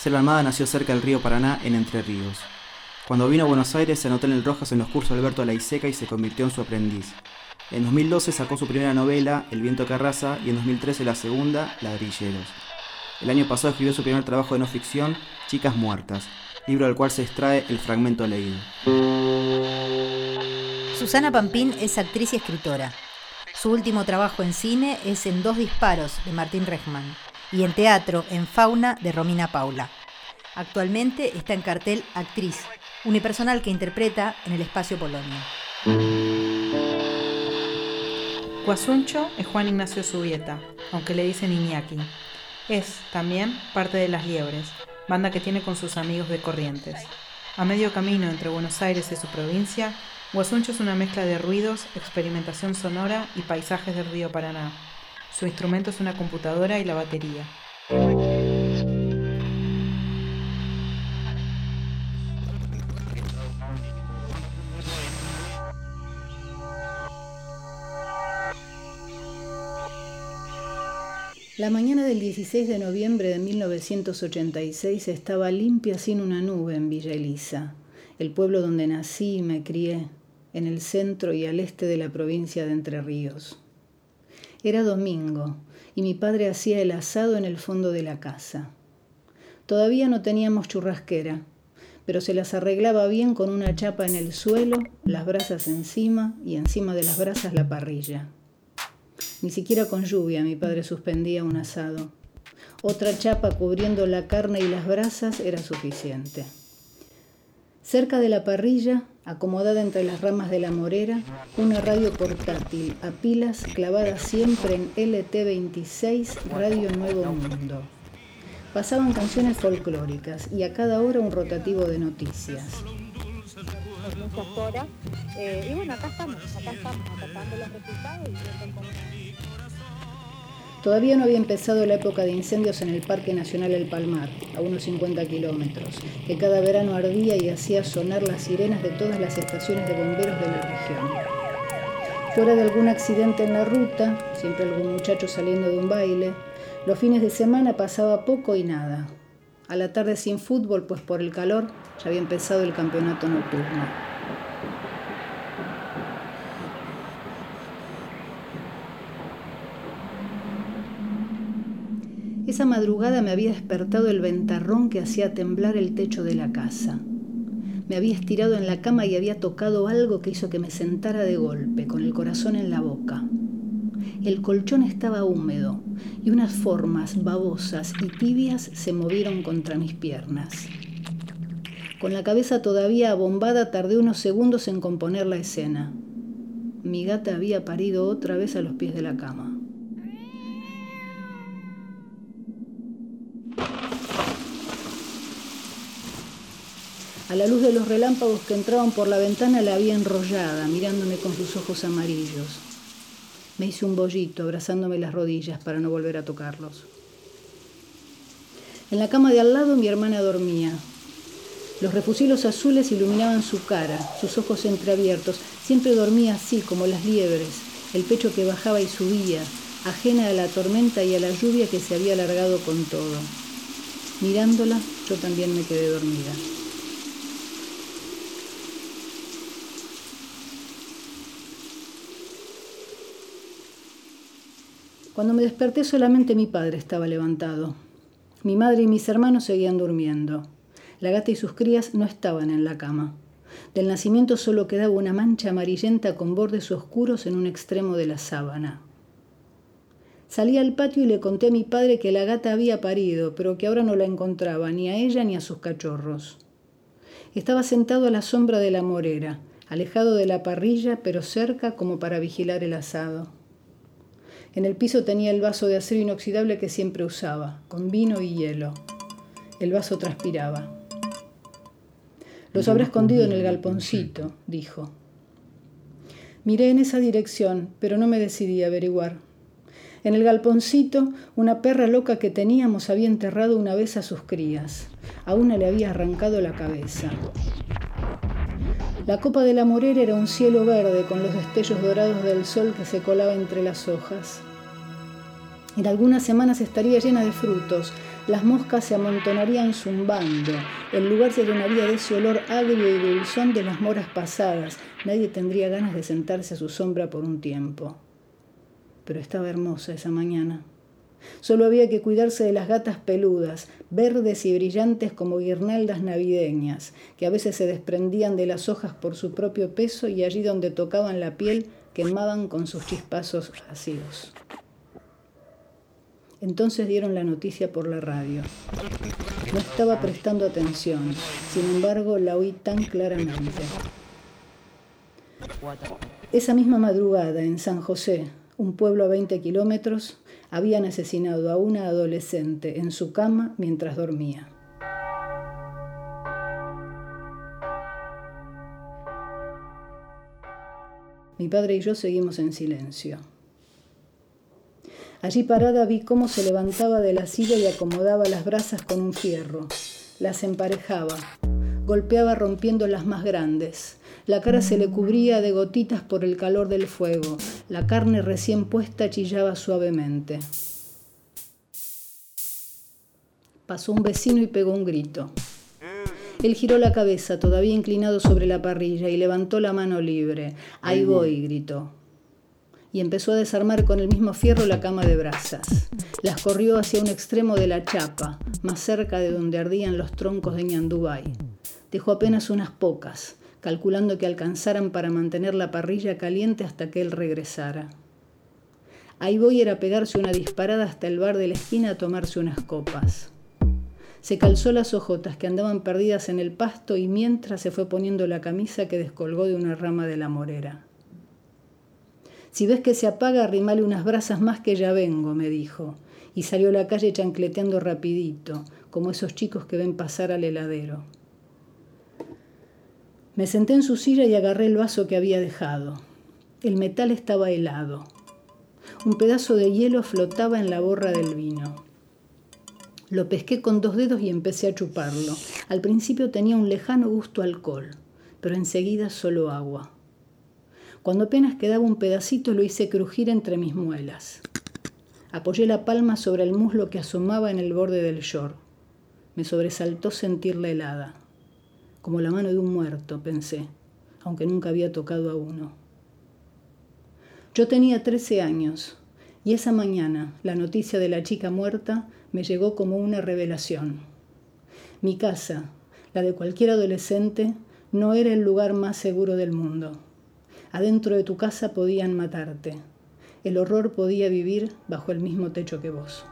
Selva Almada nació cerca del río Paraná, en Entre Ríos. Cuando vino a Buenos Aires se anotó en el Rojas en los cursos de Alberto Laiseca y se convirtió en su aprendiz. En 2012 sacó su primera novela, El viento que arrasa, y en 2013 la segunda, Ladrilleros. El año pasado escribió su primer trabajo de no ficción, Chicas Muertas, libro del cual se extrae el fragmento leído. Susana Pampín es actriz y escritora. Su último trabajo en cine es En Dos Disparos, de Martín Rechman, y en teatro, en Fauna, de Romina Paula. Actualmente está en cartel Actriz, unipersonal que interpreta en el espacio Polonia. Guasuncho es Juan Ignacio Subieta, aunque le dicen Iñaki. Es, también, parte de Las Liebres, banda que tiene con sus amigos de Corrientes. A medio camino entre Buenos Aires y su provincia, Guasuncho es una mezcla de ruidos, experimentación sonora y paisajes del río Paraná. Su instrumento es una computadora y la batería. La mañana del 16 de noviembre de 1986 estaba limpia sin una nube en Villa Elisa, el pueblo donde nací y me crié, en el centro y al este de la provincia de Entre Ríos. Era domingo y mi padre hacía el asado en el fondo de la casa. Todavía no teníamos churrasquera, pero se las arreglaba bien con una chapa en el suelo, las brasas encima y encima de las brasas la parrilla. Ni siquiera con lluvia mi padre suspendía un asado. Otra chapa cubriendo la carne y las brasas era suficiente. Cerca de la parrilla, acomodada entre las ramas de la morera, una radio portátil a pilas clavada siempre en LT26 Radio Nuevo Mundo. Pasaban canciones folclóricas y a cada hora un rotativo de noticias. Eh, y bueno, acá estamos, acá estamos, los resultados y Todavía no había empezado la época de incendios en el Parque Nacional El Palmar, a unos 50 kilómetros, que cada verano ardía y hacía sonar las sirenas de todas las estaciones de bomberos de la región. Fuera de algún accidente en la ruta, siempre algún muchacho saliendo de un baile, los fines de semana pasaba poco y nada. A la tarde sin fútbol, pues por el calor ya había empezado el campeonato nocturno. Esa madrugada me había despertado el ventarrón que hacía temblar el techo de la casa. Me había estirado en la cama y había tocado algo que hizo que me sentara de golpe, con el corazón en la boca. El colchón estaba húmedo y unas formas babosas y tibias se movieron contra mis piernas. Con la cabeza todavía abombada tardé unos segundos en componer la escena. Mi gata había parido otra vez a los pies de la cama. A la luz de los relámpagos que entraban por la ventana la había enrollada, mirándome con sus ojos amarillos. Me hice un bollito, abrazándome las rodillas para no volver a tocarlos. En la cama de al lado mi hermana dormía. Los refusilos azules iluminaban su cara, sus ojos entreabiertos. Siempre dormía así, como las liebres, el pecho que bajaba y subía, ajena a la tormenta y a la lluvia que se había alargado con todo. Mirándola, yo también me quedé dormida. Cuando me desperté solamente mi padre estaba levantado. Mi madre y mis hermanos seguían durmiendo. La gata y sus crías no estaban en la cama. Del nacimiento solo quedaba una mancha amarillenta con bordes oscuros en un extremo de la sábana. Salí al patio y le conté a mi padre que la gata había parido, pero que ahora no la encontraba ni a ella ni a sus cachorros. Estaba sentado a la sombra de la morera, alejado de la parrilla, pero cerca como para vigilar el asado. En el piso tenía el vaso de acero inoxidable que siempre usaba, con vino y hielo. El vaso transpiraba. Los habrá escondido en el galponcito, dijo. Miré en esa dirección, pero no me decidí a averiguar. En el galponcito, una perra loca que teníamos había enterrado una vez a sus crías. A una le había arrancado la cabeza. La copa de la morera era un cielo verde con los destellos dorados del sol que se colaba entre las hojas. En algunas semanas estaría llena de frutos, las moscas se amontonarían zumbando, el lugar se llenaría de ese olor agrio y dulzón de las moras pasadas, nadie tendría ganas de sentarse a su sombra por un tiempo. Pero estaba hermosa esa mañana. Solo había que cuidarse de las gatas peludas, verdes y brillantes como guirnaldas navideñas, que a veces se desprendían de las hojas por su propio peso y allí donde tocaban la piel quemaban con sus chispazos ácidos. Entonces dieron la noticia por la radio. No estaba prestando atención, sin embargo la oí tan claramente. Esa misma madrugada, en San José, un pueblo a 20 kilómetros, habían asesinado a una adolescente en su cama mientras dormía. Mi padre y yo seguimos en silencio. Allí parada vi cómo se levantaba de la silla y acomodaba las brasas con un fierro. Las emparejaba. Golpeaba rompiendo las más grandes. La cara se le cubría de gotitas por el calor del fuego. La carne recién puesta chillaba suavemente. Pasó un vecino y pegó un grito. Él giró la cabeza, todavía inclinado sobre la parrilla, y levantó la mano libre. Ahí voy, gritó y empezó a desarmar con el mismo fierro la cama de brasas. Las corrió hacia un extremo de la chapa, más cerca de donde ardían los troncos de Ñandubay. Dejó apenas unas pocas, calculando que alcanzaran para mantener la parrilla caliente hasta que él regresara. Ahí voy era pegarse una disparada hasta el bar de la esquina a tomarse unas copas. Se calzó las hojotas que andaban perdidas en el pasto y mientras se fue poniendo la camisa que descolgó de una rama de la morera. Si ves que se apaga, arrimale unas brasas más que ya vengo, me dijo, y salió a la calle chancleteando rapidito, como esos chicos que ven pasar al heladero. Me senté en su silla y agarré el vaso que había dejado. El metal estaba helado. Un pedazo de hielo flotaba en la borra del vino. Lo pesqué con dos dedos y empecé a chuparlo. Al principio tenía un lejano gusto alcohol, pero enseguida solo agua. Cuando apenas quedaba un pedacito lo hice crujir entre mis muelas. Apoyé la palma sobre el muslo que asomaba en el borde del short. Me sobresaltó sentirla helada, como la mano de un muerto, pensé, aunque nunca había tocado a uno. Yo tenía 13 años y esa mañana la noticia de la chica muerta me llegó como una revelación. Mi casa, la de cualquier adolescente, no era el lugar más seguro del mundo. Adentro de tu casa podían matarte. El horror podía vivir bajo el mismo techo que vos.